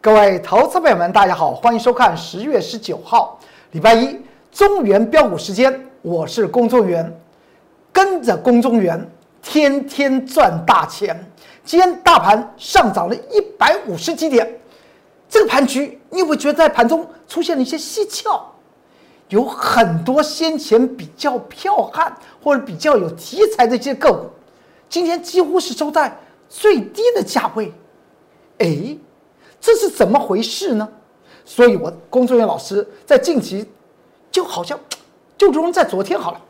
各位投资朋友们，大家好，欢迎收看十月十九号礼拜一中原标股时间，我是龚中原，跟着龚中原天天赚大钱。今天大盘上涨了一百五十几点，这个盘局你会觉得在盘中出现了一些蹊跷，有很多先前比较剽悍或者比较有题材的一些个股，今天几乎是收在最低的价位，哎。这是怎么回事呢？所以，我工作人员老师在近期，就好像，就如同在昨天好了，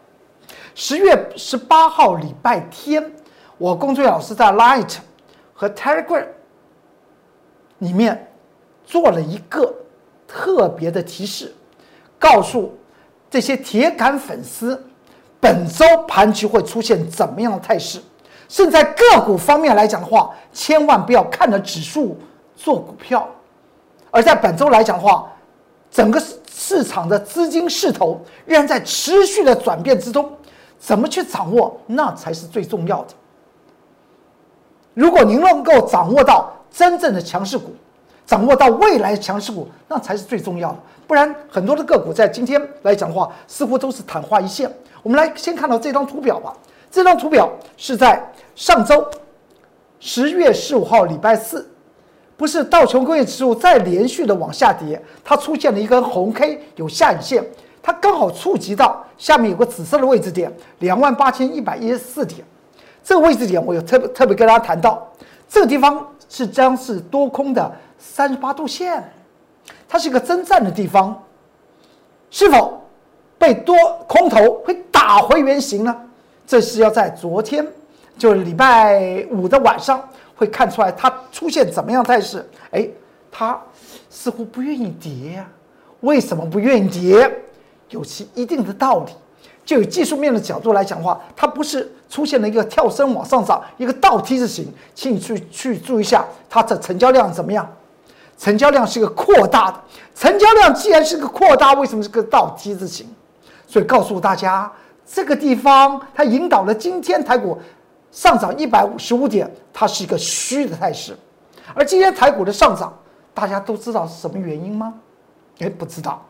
十月十八号礼拜天，我工作人员老师在 Light 和 Telegram 里面做了一个特别的提示，告诉这些铁杆粉丝，本周盘局会出现怎么样的态势，甚至在个股方面来讲的话，千万不要看着指数。做股票，而在本周来讲的话，整个市场的资金势头仍然在持续的转变之中，怎么去掌握，那才是最重要的。如果您能够掌握到真正的强势股，掌握到未来强势股，那才是最重要的。不然，很多的个股在今天来讲的话，似乎都是昙花一现。我们来先看到这张图表吧。这张图表是在上周十月十五号礼拜四。不是道琼工业指数再连续的往下跌，它出现了一根红 K，有下影线，它刚好触及到下面有个紫色的位置点，两万八千一百一十四点。这个位置点我有特别特别跟大家谈到，这个地方是将是多空的三十八度线，它是一个征战的地方，是否被多空头会打回原形呢？这是要在昨天，就是礼拜五的晚上。会看出来它出现怎么样态势？哎，它似乎不愿意跌呀？为什么不愿意跌？有其一定的道理。就以技术面的角度来讲的话，它不是出现了一个跳升往上涨，一个倒 T 字形，请你去去注意一下它的成交量怎么样？成交量是一个扩大的，成交量既然是个扩大，为什么是个倒 T 字形？所以告诉大家，这个地方它引导了今天台股。上涨一百五十五点，它是一个虚的态势，而今天台股的上涨，大家都知道是什么原因吗？哎，不知道，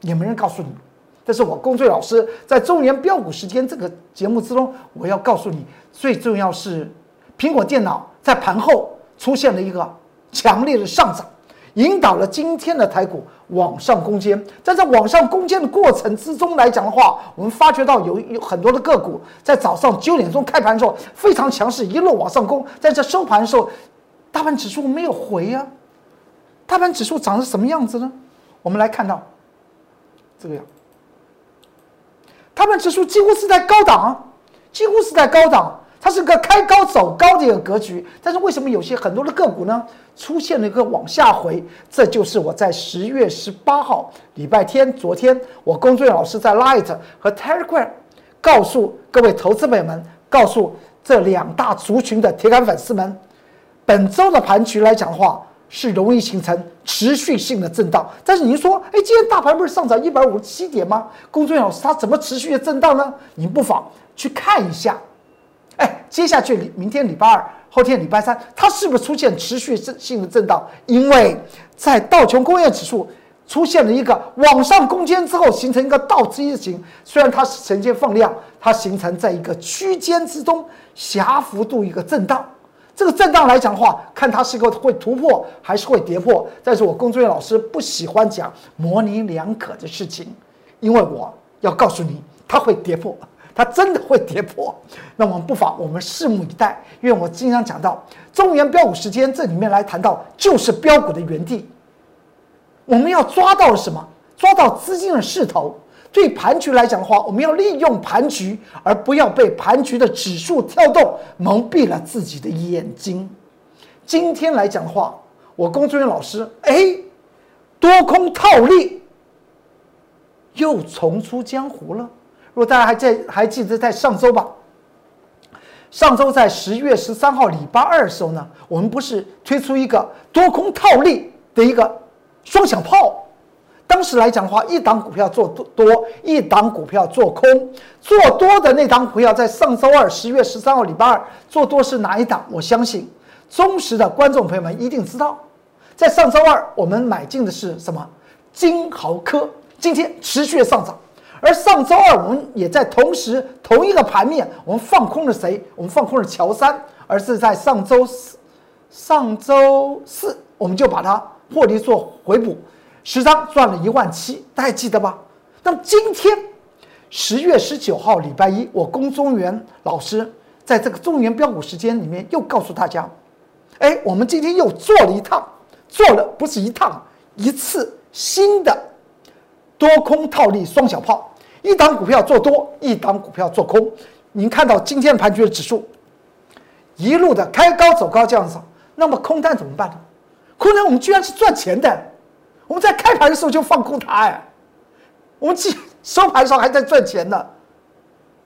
也没人告诉你。这是我龚最老师在中年标股时间这个节目之中，我要告诉你，最重要是苹果电脑在盘后出现了一个强烈的上涨。引导了今天的台股往上攻坚，在这往上攻坚的过程之中来讲的话，我们发觉到有有很多的个股在早上九点钟开盘的时候非常强势，一路往上攻，在这收盘的时候，大盘指数没有回呀，大盘指数涨是什么样子呢？我们来看到这个样，大盘指数几乎是在高档，几乎是在高档。它是个开高走高的一个格局，但是为什么有些很多的个股呢出现了一个往下回？这就是我在十月十八号礼拜天，昨天我工作员老师在 Light 和 Telegram 告诉各位投资朋友们，告诉这两大族群的铁杆粉丝们，本周的盘局来讲的话是容易形成持续性的震荡。但是您说，哎，今天大盘不是上涨一百五十七点吗？工作老师，它怎么持续的震荡呢？您不妨去看一下。哎，接下去明天礼拜二，后天礼拜三，它是不是出现持续性的震荡？因为在道琼工业指数出现了一个往上攻坚之后，形成一个倒 T 字形。虽然它是呈现放量，它形成在一个区间之中狭幅度一个震荡。这个震荡来讲的话，看它是个会突破还是会跌破。但是我工作人员老师不喜欢讲模棱两可的事情，因为我要告诉你，它会跌破。它真的会跌破，那我们不妨我们拭目以待。因为我经常讲到中原标股时间，这里面来谈到就是标股的原地。我们要抓到什么？抓到资金的势头。对盘局来讲的话，我们要利用盘局，而不要被盘局的指数跳动蒙蔽了自己的眼睛。今天来讲的话，我工作人员老师，哎，多空套利又重出江湖了。如果大家还在还记得在上周吧，上周在十月十三号礼拜二的时候呢，我们不是推出一个多空套利的一个双响炮？当时来讲的话，一档股票做多多，一档股票做空。做多的那档股票在上周二十月十三号礼拜二做多是哪一档？我相信忠实的观众朋友们一定知道，在上周二我们买进的是什么？金豪科，今天持续上涨。而上周二我们也在同时同一个盘面，我们放空了谁？我们放空了乔山，而是在上周四，上周四我们就把它获利做回补，十张赚了一万七，大家记得吧？那么今天十月十九号礼拜一，我龚中原老师在这个中原标股时间里面又告诉大家，哎，我们今天又做了一趟，做了不是一趟，一次新的多空套利双小炮。一档股票做多，一档股票做空。您看到今天盘局的指数一路的开高走高这样子，那么空单怎么办呢？空单我们居然是赚钱的，我们在开盘的时候就放空它哎，我们记收盘的时候还在赚钱呢。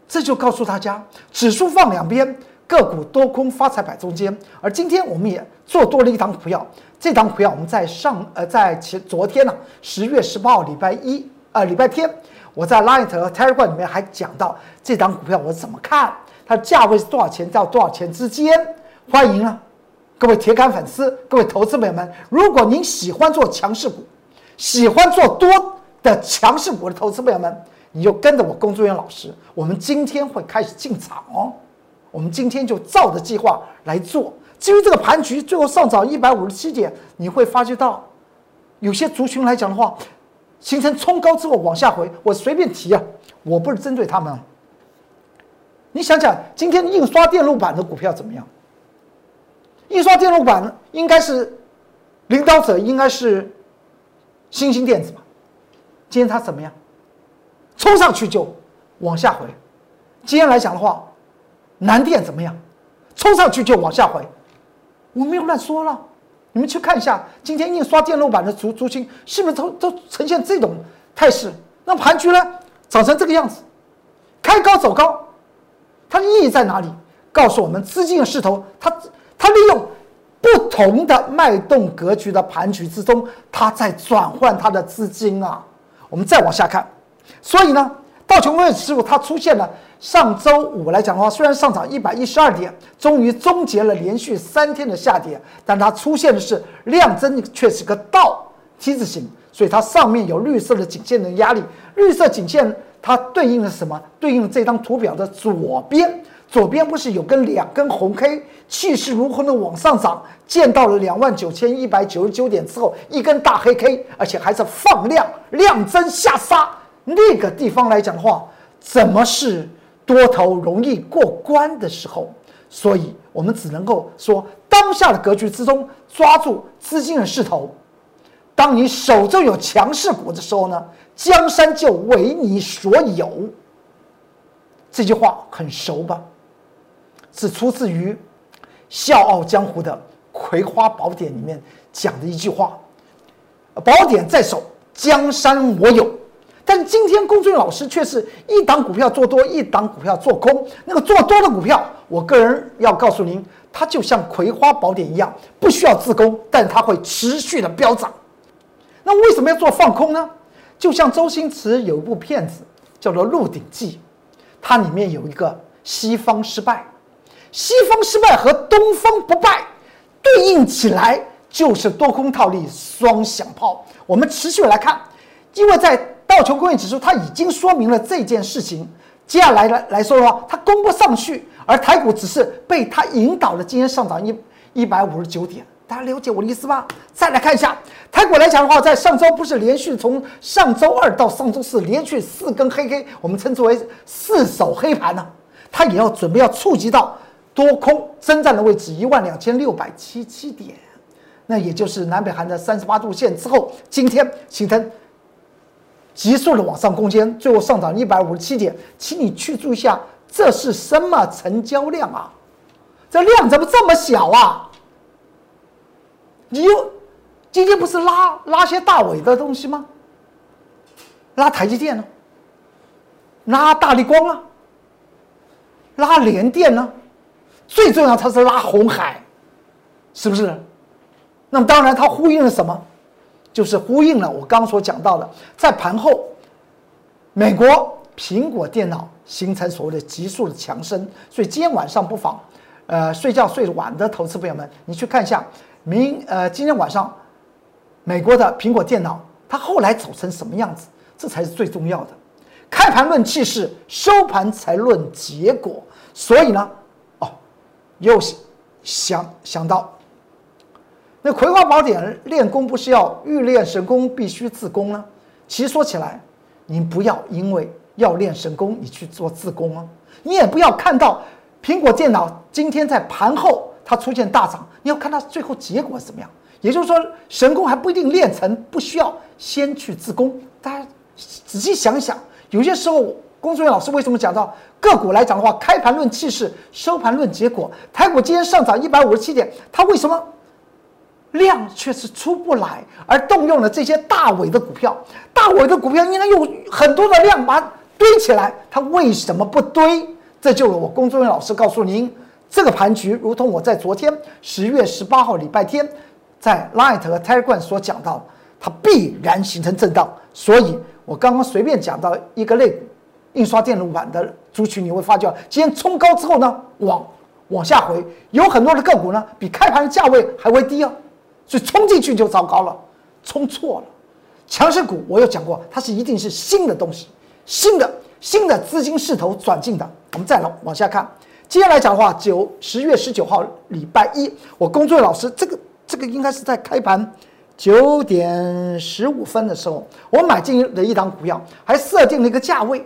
这就告诉大家，指数放两边，个股多空发财摆中间。而今天我们也做多了一档股票，这档股票我们在上呃在前昨天呢，十月十八号礼拜一呃礼拜天。我在 Light 和 Telegram 里面还讲到这张股票我怎么看，它的价位是多少钱到多少钱之间？欢迎啊，各位铁杆粉丝，各位投资朋友们，如果您喜欢做强势股，喜欢做多的强势股的投资朋友们，你就跟着我工作人员老师，我们今天会开始进场哦。我们今天就照着计划来做。至于这个盘局最后上涨一百五十七点，你会发觉到有些族群来讲的话。形成冲高之后往下回，我随便提啊，我不是针对他们。你想想，今天印刷电路板的股票怎么样？印刷电路板应该是领导者，应该是新兴电子吧？今天它怎么样？冲上去就往下回。今天来讲的话，南电怎么样？冲上去就往下回。我没有乱说了。你们去看一下，今天印刷电路板的足足金是不是都都呈现这种态势？那盘局呢，长成这个样子，开高走高，它的意义在哪里？告诉我们资金的势头，它它利用不同的脉动格局的盘局之中，它在转换它的资金啊。我们再往下看，所以呢，道琼斯指数它出现了。上周五来讲的话，虽然上涨一百一十二点，终于终结了连续三天的下跌，但它出现的是量增，却是个倒 T 字形，所以它上面有绿色的颈线的压力。绿色颈线它对应的什么？对应这张图表的左边，左边不是有根两根红 K，气势如虹的往上涨，见到了两万九千一百九十九点之后，一根大黑 K，而且还是放量量增下杀，那个地方来讲的话，怎么是？多头容易过关的时候，所以我们只能够说，当下的格局之中抓住资金的势头。当你手中有强势股的时候呢，江山就为你所有。这句话很熟吧？是出自于《笑傲江湖》的《葵花宝典》里面讲的一句话：“宝典在手，江山我有。”但是今天龚俊老师却是一档股票做多，一档股票做空。那个做多的股票，我个人要告诉您，它就像葵花宝典一样，不需要自攻，但它会持续的飙涨。那为什么要做放空呢？就像周星驰有一部片子叫做《鹿鼎记》，它里面有一个西方失败，西方失败和东方不败对应起来就是多空套利双响炮。我们持续来看，因为在道琼工业指数它已经说明了这件事情，接下来来来说的话，它攻不上去，而台股只是被它引导了，今天上涨一一百五十九点，大家了解我的意思吧？再来看一下台股来讲的话，在上周不是连续从上周二到上周四连续四根黑黑，我们称之为四手黑盘呢，它也要准备要触及到多空征战的位置一万两千六百七七点，那也就是南北韩的三十八度线之后，今天形成。急速的往上攻坚，最后上涨一百五十七点，请你去注意一下，这是什么成交量啊？这量怎么这么小啊？你又今天不是拉拉些大尾的东西吗？拉台积电呢？拉大力光啊？拉联电呢？最重要，它是拉红海，是不是？那么当然，它呼应了什么？就是呼应了我刚所讲到的，在盘后，美国苹果电脑形成所谓的急速的强升，所以今天晚上不妨，呃，睡觉睡晚的投资朋友们，你去看一下，明呃今天晚上美国的苹果电脑，它后来走成什么样子，这才是最重要的。开盘论气势，收盘才论结果。所以呢，哦，又想想到，那《葵花宝典》练功不是要欲练神功必须自宫呢？其实说起来，您不要因为要练神功，你去做自宫啊。你也不要看到苹果电脑今天在盘后它出现大涨，你要看它最后结果怎么样。也就是说，神功还不一定练成，不需要先去自宫。大家仔细想想，有些时候，工作人员老师为什么讲到个股来讲的话，开盘论气势，收盘论结果。台股今天上涨一百五十七点，它为什么量却是出不来？而动用了这些大尾的股票，大尾的股票应该用很多的量把它堆起来，它为什么不堆？这就是我工作人员老师告诉您，这个盘局如同我在昨天十月十八号礼拜天。在 Light 和 Telegram 所讲到，它必然形成震荡，所以我刚刚随便讲到一个类股，印刷电路板的族群，你会发觉今天冲高之后呢，往往下回，有很多的个股呢比开盘的价位还会低啊，所以冲进去就糟糕了，冲错了。强势股我有讲过，它是一定是新的东西，新的新的资金势头转进的。我们再来往下看，接下来讲的话，九十月十九号礼拜一，我工作老师这个。这个应该是在开盘九点十五分的时候，我买进了一档股票，还设定了一个价位。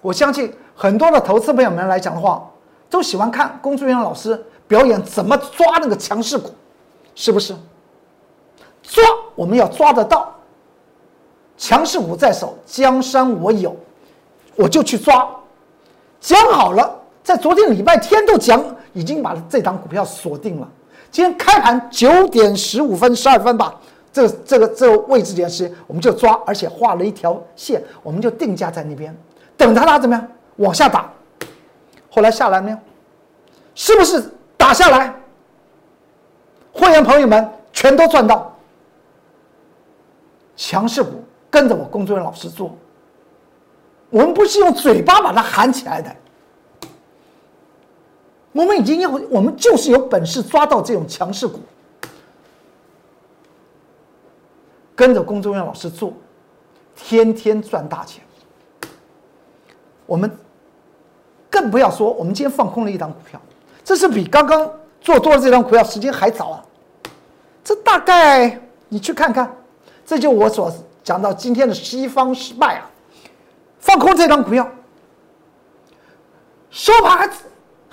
我相信很多的投资朋友们来讲的话，都喜欢看工作人员老师表演怎么抓那个强势股，是不是？抓我们要抓得到，强势股在手，江山我有，我就去抓。讲好了，在昨天礼拜天都讲，已经把这档股票锁定了。今天开盘九点十五分、十二分吧，这这个这个位置点时间，我们就抓，而且画了一条线，我们就定价在那边，等它它怎么样往下打，后来下来没有？是不是打下来？会员朋友们全都赚到，强势股跟着我工作人员老师做，我们不是用嘴巴把它喊起来的。我们已经有，我们就是有本事抓到这种强势股，跟着工作人员老师做，天天赚大钱。我们更不要说，我们今天放空了一档股票，这是比刚刚做多的这张股票时间还早啊！这大概你去看看，这就我所讲到今天的西方失败啊！放空这张股票，收盘还。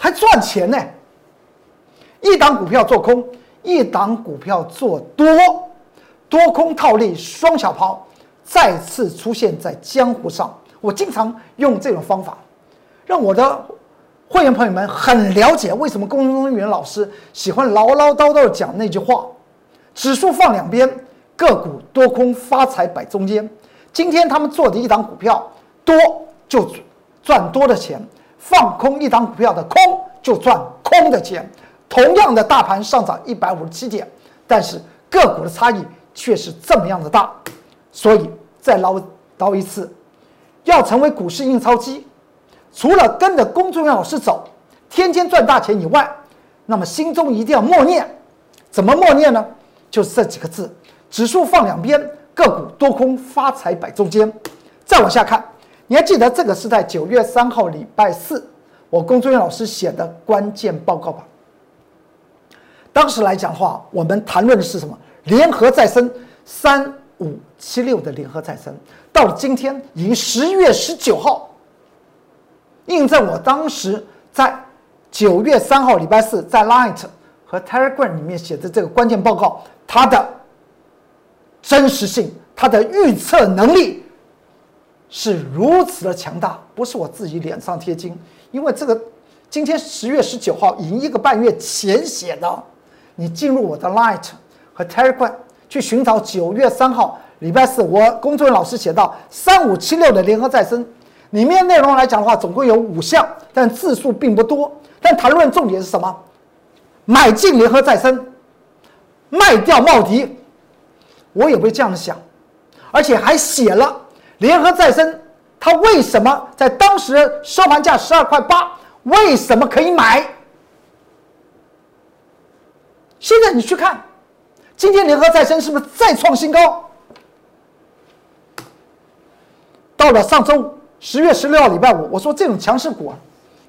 还赚钱呢！一档股票做空，一档股票做多，多空套利双小抛再次出现在江湖上。我经常用这种方法，让我的会员朋友们很了解为什么公众员老师喜欢唠唠叨叨讲那句话：指数放两边，个股多空发财摆中间。今天他们做的一档股票多就赚多的钱。放空一档股票的空就赚空的钱，同样的大盘上涨一百五十七点，但是个股的差异却是这么样的大，所以再唠叨一次，要成为股市印钞机，除了跟着公众老师走，天天赚大钱以外，那么心中一定要默念，怎么默念呢？就是这几个字：指数放两边，个股多空发财摆中间。再往下看。你还记得这个是在九月三号礼拜四，我工作人员老师写的关键报告吧？当时来讲的话，我们谈论的是什么？联合再生三五七六的联合再生，到了今天已经十月十九号，印证我当时在九月三号礼拜四在 Light 和 Telegram 里面写的这个关键报告，它的真实性，它的预测能力。是如此的强大，不是我自己脸上贴金，因为这个今天十月十九号已经一个半月前写的，你进入我的 Light 和 Telegram 去寻找九月三号礼拜四我工作人员老师写到三五七六的联合再生，里面内容来讲的话，总共有五项，但字数并不多，但谈论重点是什么？买进联合再生，卖掉茂迪，我也会这样想，而且还写了。联合再生，它为什么在当时收盘价十二块八？为什么可以买？现在你去看，今天联合再生是不是再创新高？到了上周五十月十六号礼拜五，我说这种强势股啊，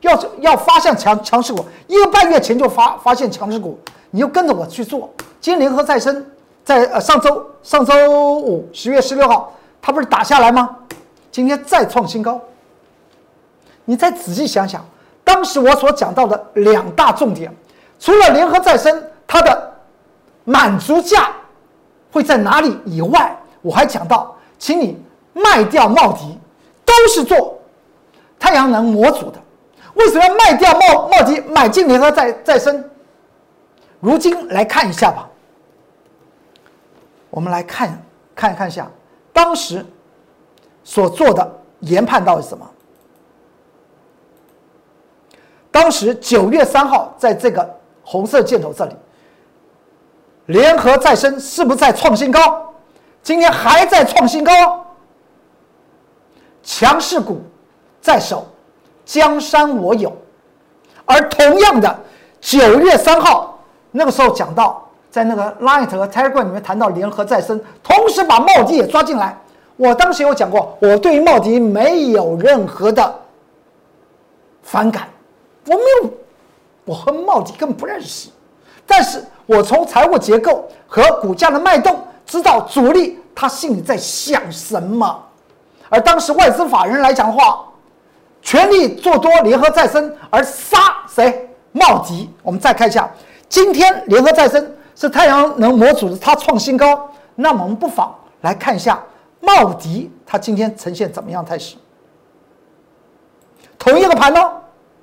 要要发现强强势股，一个半月前就发发现强势股，你就跟着我去做。今天联合再生在呃上周上周五十月十六号，它不是打下来吗？今天再创新高。你再仔细想想，当时我所讲到的两大重点，除了联合再生它的满足价会在哪里以外，我还讲到，请你卖掉茂迪，都是做太阳能模组的，为什么要卖掉茂茂迪，买进联合再再生？如今来看一下吧，我们来看看看一下当时所做的研判到底是什么。当时九月三号，在这个红色箭头这里，联合再生是不是在创新高？今天还在创新高，强势股在手，江山我有。而同样的，九月三号那个时候讲到，在那个 Light 和 Telegram 里面谈到联合再生，同时把茂迪也抓进来。我当时有讲过，我对茂迪没有任何的反感。我没有，我和茂迪根本不认识，但是我从财务结构和股价的脉动知道主力他心里在想什么。而当时外资法人来讲的话，全力做多联合再生，而杀谁？茂迪。我们再看一下，今天联合再生是太阳能模组的，它创新高。那么我们不妨来看一下茂迪，它今天呈现怎么样态势？同一个盘呢？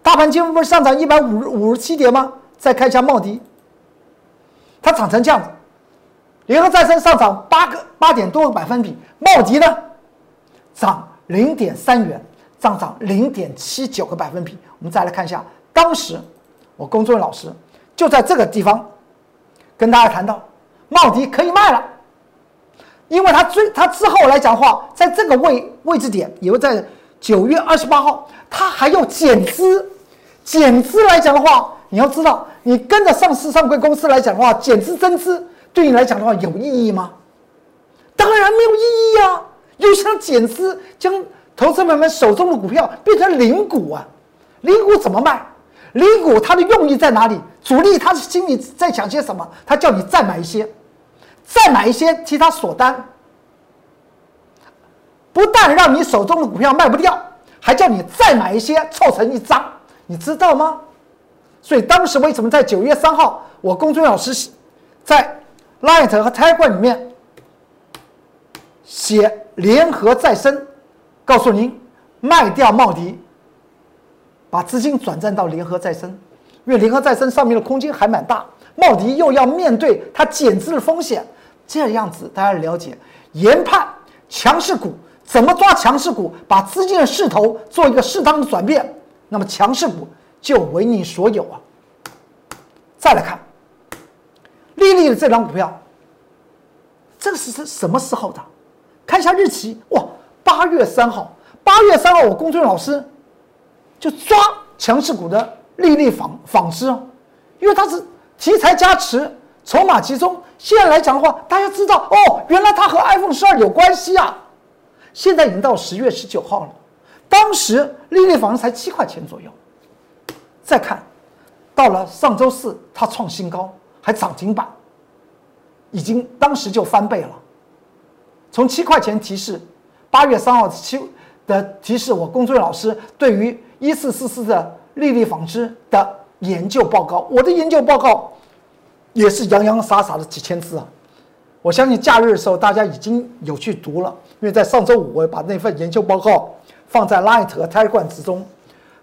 大盘今天不是上涨一百五五十七点吗？再看一下茂迪，它涨成这样子，联合再生上涨八个八点多个百分比，茂迪呢涨零点三元，上涨零点七九个百分比。我们再来看一下，当时我工作人员老师就在这个地方跟大家谈到，茂迪可以卖了，因为他最他之后来讲话，在这个位位置点，也会在九月二十八号。他还要减资，减资来讲的话，你要知道，你跟着上市上柜公司来讲的话，减资增资对你来讲的话有意义吗？当然没有意义呀！又想减资，将投资者们手中的股票变成零股啊，零股怎么卖？零股它的用意在哪里？主力他的心里在想些什么？他叫你再买一些，再买一些替他锁单，不但让你手中的股票卖不掉。还叫你再买一些凑成一张，你知道吗？所以当时为什么在九月三号，我公孙老师在 Light 和 Tech 里面写联合再生，告诉您卖掉茂迪，把资金转战到联合再生，因为联合再生上面的空间还蛮大，茂迪又要面对它减资的风险，这样子大家了解研判强势股。怎么抓强势股，把资金的势头做一个适当的转变，那么强势股就为你所有啊！再来看，丽丽的这张股票，这个是是什么时候的？看一下日期，哇，八月三号，八月三号，我公孙老师就抓强势股的丽丽纺纺织，因为它是题材加持，筹码集中。现在来讲的话，大家知道哦，原来它和 iPhone 十二有关系啊。现在已经到十月十九号了，当时利率房才七块钱左右。再看，到了上周四，它创新高，还涨停板，已经当时就翻倍了。从七块钱提示，八月三号七的提示，我工作老师对于一四四四的利率纺织的研究报告，我的研究报告也是洋洋洒洒的几千字啊。我相信假日的时候大家已经有去读了，因为在上周五我把那份研究报告放在 Light 和 Telegram 之中。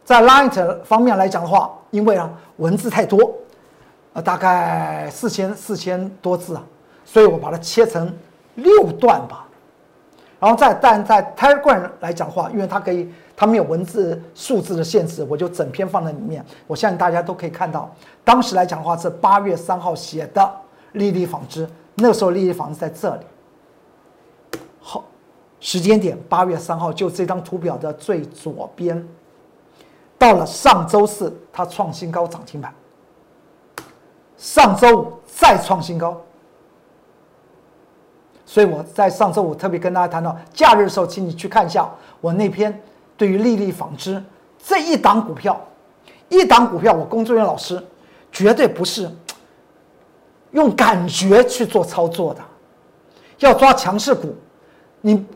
在 Light 方面来讲的话，因为啊文字太多，呃大概四千四千多字啊，所以我把它切成六段吧。然后在但在 Telegram 来讲的话，因为它可以它没有文字数字的限制，我就整篇放在里面。我相信大家都可以看到，当时来讲的话是八月三号写的丽丽纺织。那个时候，利率纺织在这里。好，时间点八月三号，就这张图表的最左边。到了上周四，它创新高涨停板。上周五再创新高，所以我在上周五特别跟大家谈到，假日的时候，请你去看一下我那篇对于丽丽纺织这一档股票，一档股票，我工作人员老师绝对不是用感觉去做操作的，要抓强势股，你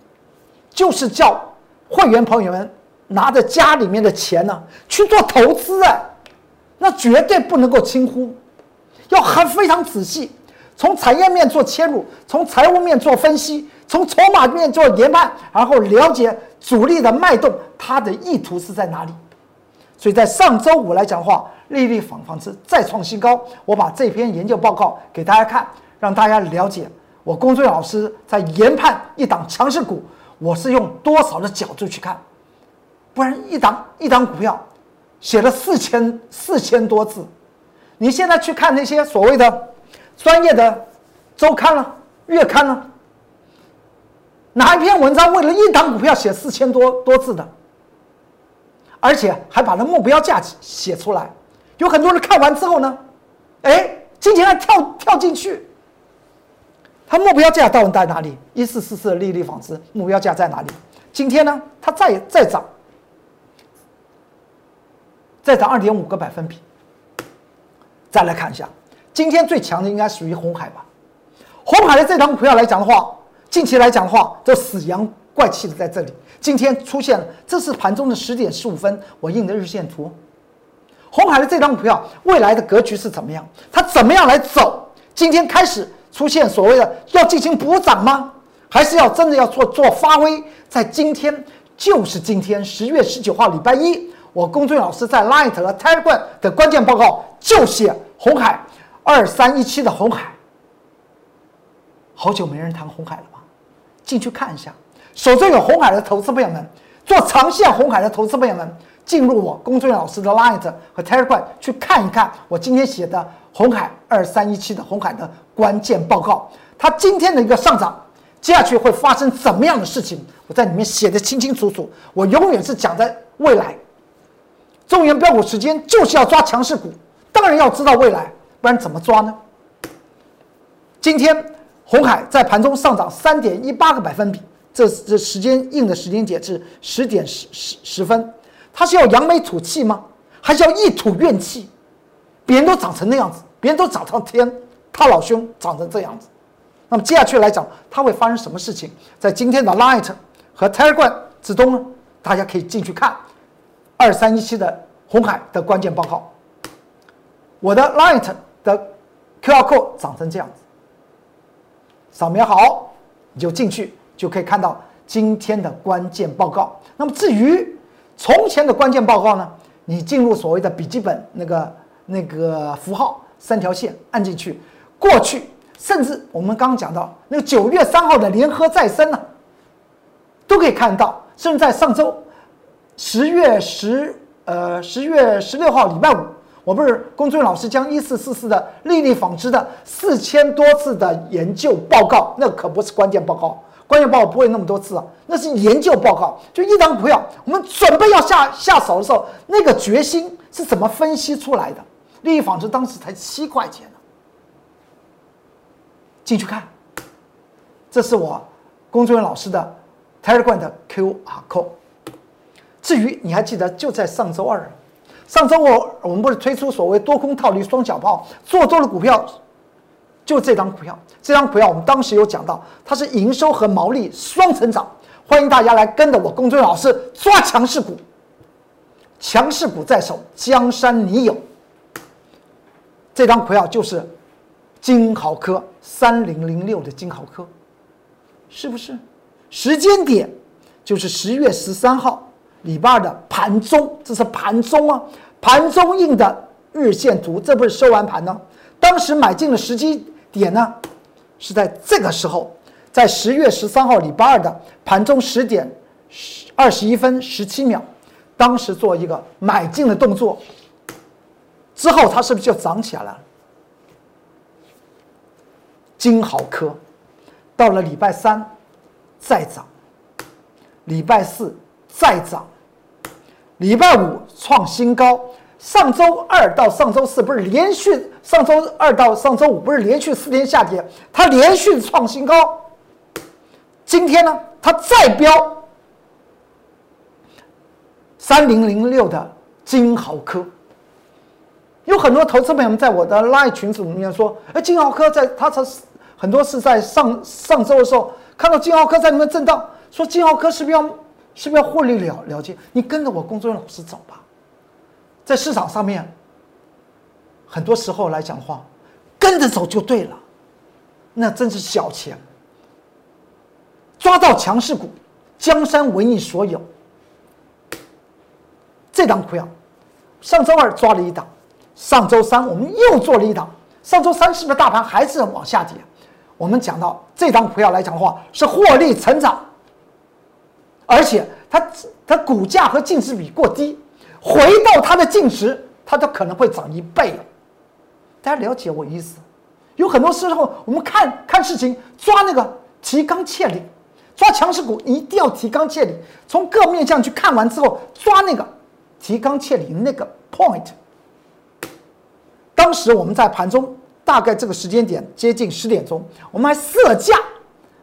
就是叫会员朋友们拿着家里面的钱呢去做投资啊，那绝对不能够轻忽，要很非常仔细。从产业面做切入，从财务面做分析，从筹码面做研判，然后了解主力的脉动，它的意图是在哪里。所以在上周五来讲的话，利率仿仿是再创新高。我把这篇研究报告给大家看，让大家了解我工作老师在研判一档强势股，我是用多少的角度去看，不然一档一档股票写了四千四千多字，你现在去看那些所谓的。专业的周刊了、月刊了，哪一篇文章为了一档股票写四千多多字的，而且还把那目标价写出来，有很多人看完之后呢，哎，今天还跳跳进去，它目标价到底在哪里？一四四四的利率纺织目标价在哪里？今天呢，它再再涨，再涨二点五个百分比，再来看一下。今天最强的应该属于红海吧？红海的这张股票来讲的话，近期来讲的话，就死阳怪气的在这里。今天出现了，这是盘中的十点十五分，我印的日线图。红海的这张股票未来的格局是怎么样？它怎么样来走？今天开始出现所谓的要进行补涨吗？还是要真的要做做发挥？在今天，就是今天十月十九号礼拜一，我龚俊老师在 Light 和 Telegram 的关键报告就写红海。二三一七的红海，好久没人谈红海了吧？进去看一下，手中有红海的投资朋友们，做长线红海的投资朋友们，进入我龚俊老师的 Line 和 Telegram 去看一看我今天写的红海二三一七的红海的关键报告。它今天的一个上涨，接下去会发生怎么样的事情？我在里面写的清清楚楚。我永远是讲在未来，中原标股时间就是要抓强势股，当然要知道未来。不然怎么抓呢？今天红海在盘中上涨三点一八个百分比，这这时间硬的时间点是十点十十十分，它是要扬眉吐气吗？还是要一吐怨气？别人都长成那样子，别人都涨上天，他老兄长成这样子，那么接下去来讲，他会发生什么事情？在今天的 Light 和 Telegram 之中呢，大家可以进去看二三一七的红海的关键报告，我的 Light。的 QR code 长成这样子，扫描好你就进去，就可以看到今天的关键报告。那么至于从前的关键报告呢？你进入所谓的笔记本那个那个符号三条线按进去，过去甚至我们刚刚讲到那个九月三号的联合再生呢，都可以看到。甚至在上周十月十呃十月十六号礼拜五。我不是龚俊老师将一四四四的丽丽纺织的四千多次的研究报告，那可不是关键报告，关键报告不会那么多次啊，那是研究报告。就一张股票，我们准备要下下手的时候，那个决心是怎么分析出来的？丽丽纺织当时才七块钱呢，进去看，这是我龚俊老师的 Telegram 的 QR code。至于你还记得，就在上周二。上周我我们不是推出所谓多空套利双小炮做多的股票，就这张股票，这张股票我们当时有讲到，它是营收和毛利双成长，欢迎大家来跟着我龚俊老师抓强势股，强势股在手，江山你有。这张股票就是金豪科三零零六的金豪科，是不是？时间点就是十月十三号。礼拜二的盘中，这是盘中啊，盘中印的日线图，这不是收完盘呢？当时买进的时机点呢，是在这个时候，在十月十三号礼拜二的盘中十点十二十一分十七秒，当时做一个买进的动作，之后它是不是就涨起来了？金豪科到了礼拜三再涨，礼拜四。再涨，礼拜五创新高。上周二到上周四不是连续，上周二到上周五不是连续四天下跌，它连续创新高。今天呢，它再飙三零零六的金豪科。有很多投资朋友们在我的 Line 群组里面说：“哎，金豪科在它才很多是在上上周的时候看到金豪科在里面震荡，说金豪科是不是要是不是要获利了了结？你跟着我工作人员老师走吧。在市场上面，很多时候来讲的话，跟着走就对了，那真是小钱。抓到强势股，江山为你所有。这档股票，上周二抓了一档。”上周三我们又做了一档，上周三是不是大盘还是往下跌？我们讲到这张股票来讲的话，是获利成长，而且它它股价和净值比过低，回到它的净值，它都可能会涨一倍了。大家了解我意思？有很多时候我们看看事情，抓那个提纲挈领，抓强势股一定要提纲挈领，从各面向去看完之后，抓那个提纲挈领那个 point。当时我们在盘中，大概这个时间点接近十点钟，我们还设价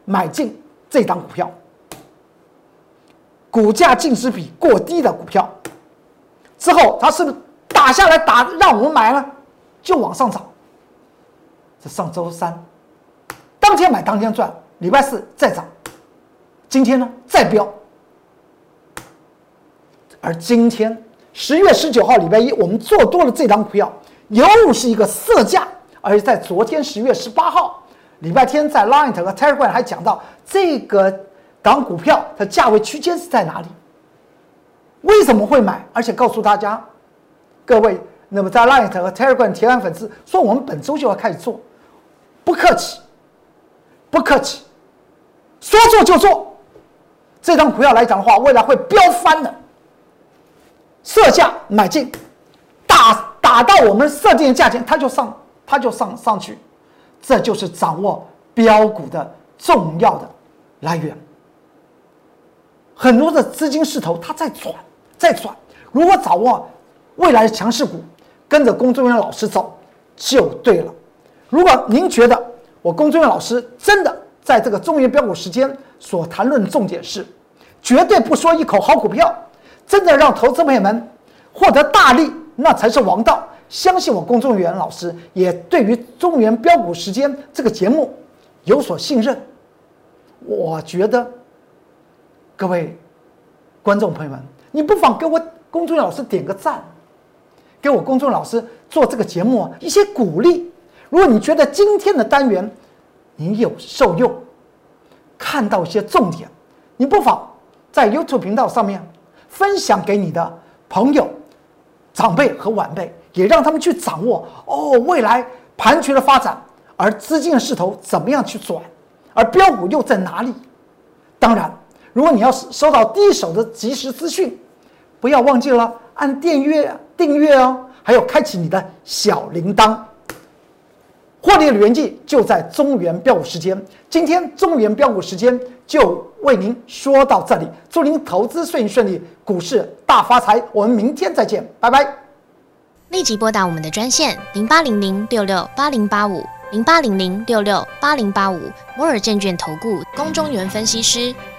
买进这档股票，股价净值比过低的股票，之后它是不是打下来打让我们买呢，就往上涨。这上周三，当天买当天赚，礼拜四再涨，今天呢再飙，而今天十月十九号礼拜一，我们做多了这档股票。又是一个色价，而且在昨天十月十八号，礼拜天在 Line 和 Telegram 还讲到这个港股票的价位区间是在哪里？为什么会买？而且告诉大家，各位，那么在 Line 和 Telegram 提案粉丝说，我们本周就要开始做，不客气，不客气，说做就做。这张股票来讲的话，未来会飙翻的，设价买进，打。打到我们设定的价钱，它就上，它就上上去，这就是掌握标股的重要的来源。很多的资金势头它在转，在转。如果掌握未来的强势股，跟着工作人员老师走就对了。如果您觉得我工作人员老师真的在这个中原标股时间所谈论重点是，绝对不说一口好股票，真的让投资朋友们获得大利。那才是王道。相信我，公众员老师也对于中原标股时间这个节目有所信任。我觉得，各位观众朋友们，你不妨给我公众老师点个赞，给我公众老师做这个节目一些鼓励。如果你觉得今天的单元你有受用，看到一些重点，你不妨在 YouTube 频道上面分享给你的朋友。长辈和晚辈也让他们去掌握哦，未来盘局的发展，而资金的势头怎么样去转，而标股又在哪里？当然，如果你要收到第一手的即时资讯，不要忘记了按订阅订阅哦，还有开启你的小铃铛。获利的原迹就在中原标股时间。今天中原标股时间就为您说到这里，祝您投资顺顺利，股市大发财。我们明天再见，拜拜。立即拨打我们的专线零八零零六六八零八五零八零零六六八零八五摩尔证券投顾公中原分析师。